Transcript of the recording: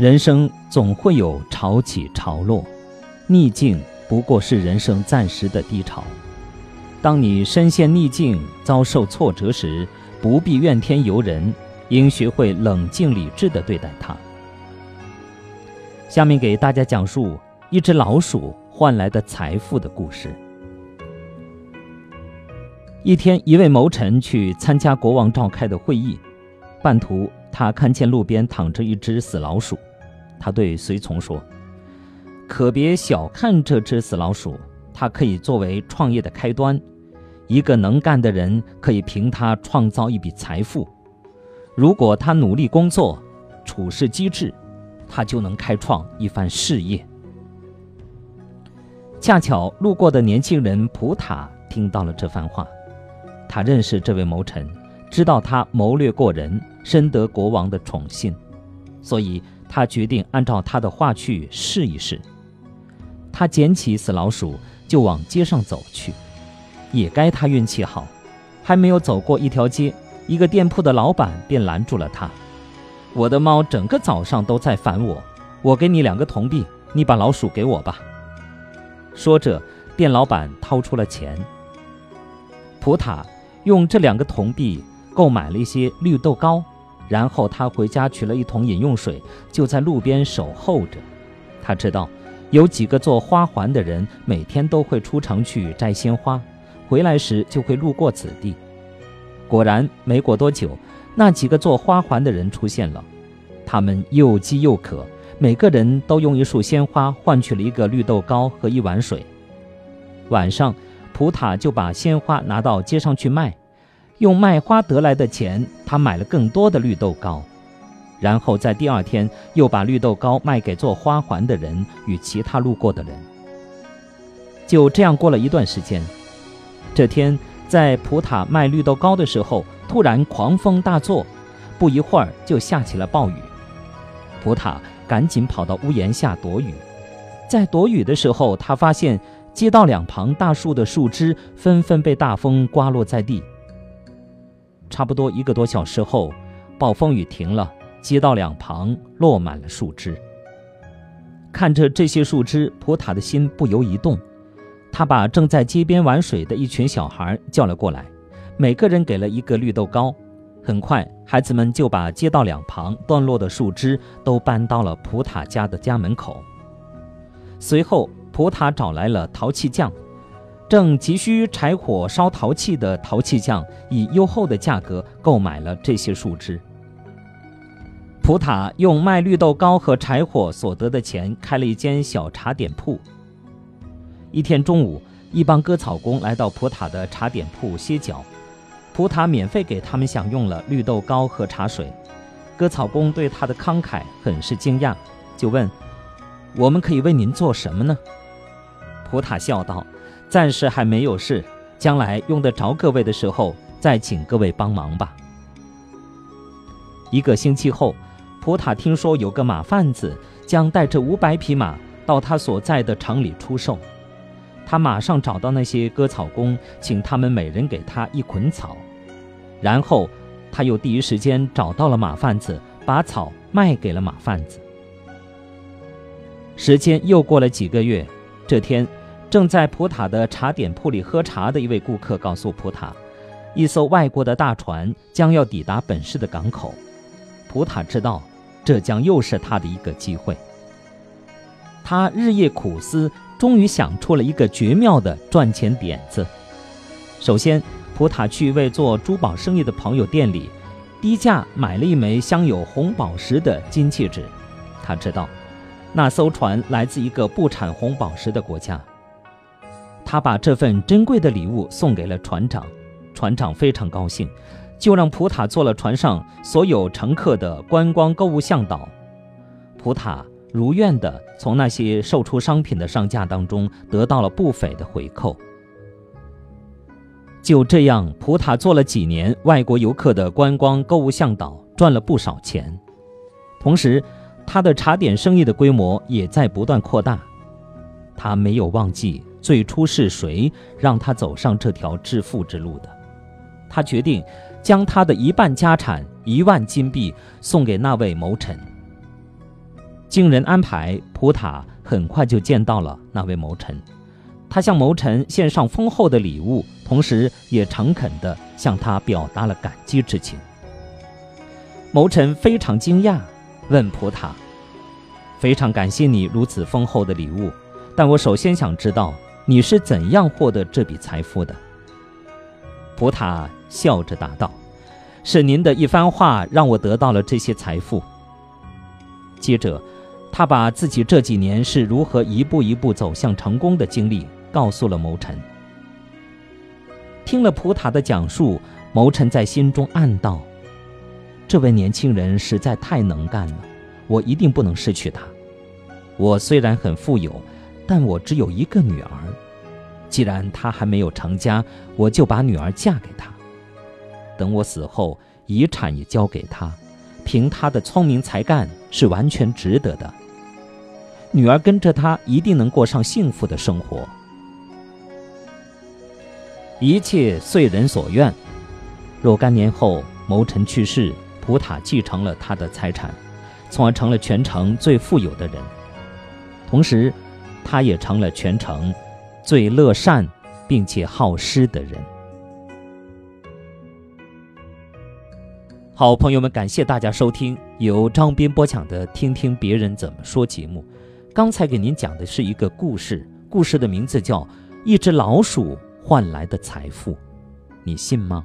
人生总会有潮起潮落，逆境不过是人生暂时的低潮。当你身陷逆境、遭受挫折时，不必怨天尤人，应学会冷静理智地对待它。下面给大家讲述一只老鼠换来的财富的故事。一天，一位谋臣去参加国王召开的会议，半途他看见路边躺着一只死老鼠，他对随从说：“可别小看这只死老鼠，它可以作为创业的开端。一个能干的人可以凭它创造一笔财富。如果他努力工作，处事机智。”他就能开创一番事业。恰巧路过的年轻人普塔听到了这番话，他认识这位谋臣，知道他谋略过人，深得国王的宠信，所以他决定按照他的话去试一试。他捡起死老鼠就往街上走去，也该他运气好，还没有走过一条街，一个店铺的老板便拦住了他。我的猫整个早上都在烦我，我给你两个铜币，你把老鼠给我吧。说着，店老板掏出了钱。普塔用这两个铜币购买了一些绿豆糕，然后他回家取了一桶饮用水，就在路边守候着。他知道有几个做花环的人每天都会出城去摘鲜花，回来时就会路过此地。果然，没过多久。那几个做花环的人出现了，他们又饥又渴，每个人都用一束鲜花换取了一个绿豆糕和一碗水。晚上，普塔就把鲜花拿到街上去卖，用卖花得来的钱，他买了更多的绿豆糕，然后在第二天又把绿豆糕卖给做花环的人与其他路过的人。就这样过了一段时间，这天。在普塔卖绿豆糕的时候，突然狂风大作，不一会儿就下起了暴雨。普塔赶紧跑到屋檐下躲雨。在躲雨的时候，他发现街道两旁大树的树枝纷纷被大风刮落在地。差不多一个多小时后，暴风雨停了，街道两旁落满了树枝。看着这些树枝，普塔的心不由一动。他把正在街边玩水的一群小孩叫了过来，每个人给了一个绿豆糕。很快，孩子们就把街道两旁断落的树枝都搬到了普塔家的家门口。随后，普塔找来了陶器匠，正急需柴火烧陶器的陶器匠以优厚的价格购买了这些树枝。普塔用卖绿豆糕和柴火所得的钱开了一间小茶点铺。一天中午，一帮割草工来到普塔的茶点铺歇脚，普塔免费给他们享用了绿豆糕和茶水。割草工对他的慷慨很是惊讶，就问：“我们可以为您做什么呢？”普塔笑道：“暂时还没有事，将来用得着各位的时候，再请各位帮忙吧。”一个星期后，普塔听说有个马贩子将带着五百匹马到他所在的厂里出售。他马上找到那些割草工，请他们每人给他一捆草，然后他又第一时间找到了马贩子，把草卖给了马贩子。时间又过了几个月，这天，正在普塔的茶点铺里喝茶的一位顾客告诉普塔，一艘外国的大船将要抵达本市的港口。普塔知道，这将又是他的一个机会。他日夜苦思。终于想出了一个绝妙的赚钱点子。首先，普塔去一位做珠宝生意的朋友店里，低价买了一枚镶有红宝石的金戒指。他知道，那艘船来自一个不产红宝石的国家。他把这份珍贵的礼物送给了船长，船长非常高兴，就让普塔做了船上所有乘客的观光购物向导。普塔。如愿地从那些售出商品的商家当中得到了不菲的回扣。就这样，普塔做了几年外国游客的观光购物向导，赚了不少钱。同时，他的茶点生意的规模也在不断扩大。他没有忘记最初是谁让他走上这条致富之路的。他决定将他的一半家产——一万金币——送给那位谋臣。经人安排，普塔很快就见到了那位谋臣。他向谋臣献上丰厚的礼物，同时也诚恳地向他表达了感激之情。谋臣非常惊讶，问普塔：“非常感谢你如此丰厚的礼物，但我首先想知道你是怎样获得这笔财富的。”普塔笑着答道：“是您的一番话让我得到了这些财富。”接着，他把自己这几年是如何一步一步走向成功的经历。告诉了谋臣。听了普塔的讲述，谋臣在心中暗道：“这位年轻人实在太能干了，我一定不能失去他。我虽然很富有，但我只有一个女儿。既然他还没有成家，我就把女儿嫁给他。等我死后，遗产也交给他。凭他的聪明才干，是完全值得的。女儿跟着他，一定能过上幸福的生活。”一切遂人所愿。若干年后，谋臣去世，普塔继承了他的财产，从而成了全城最富有的人。同时，他也成了全城最乐善并且好施的人。好，朋友们，感谢大家收听由张斌播讲的《听听别人怎么说》节目。刚才给您讲的是一个故事，故事的名字叫《一只老鼠》。换来的财富，你信吗？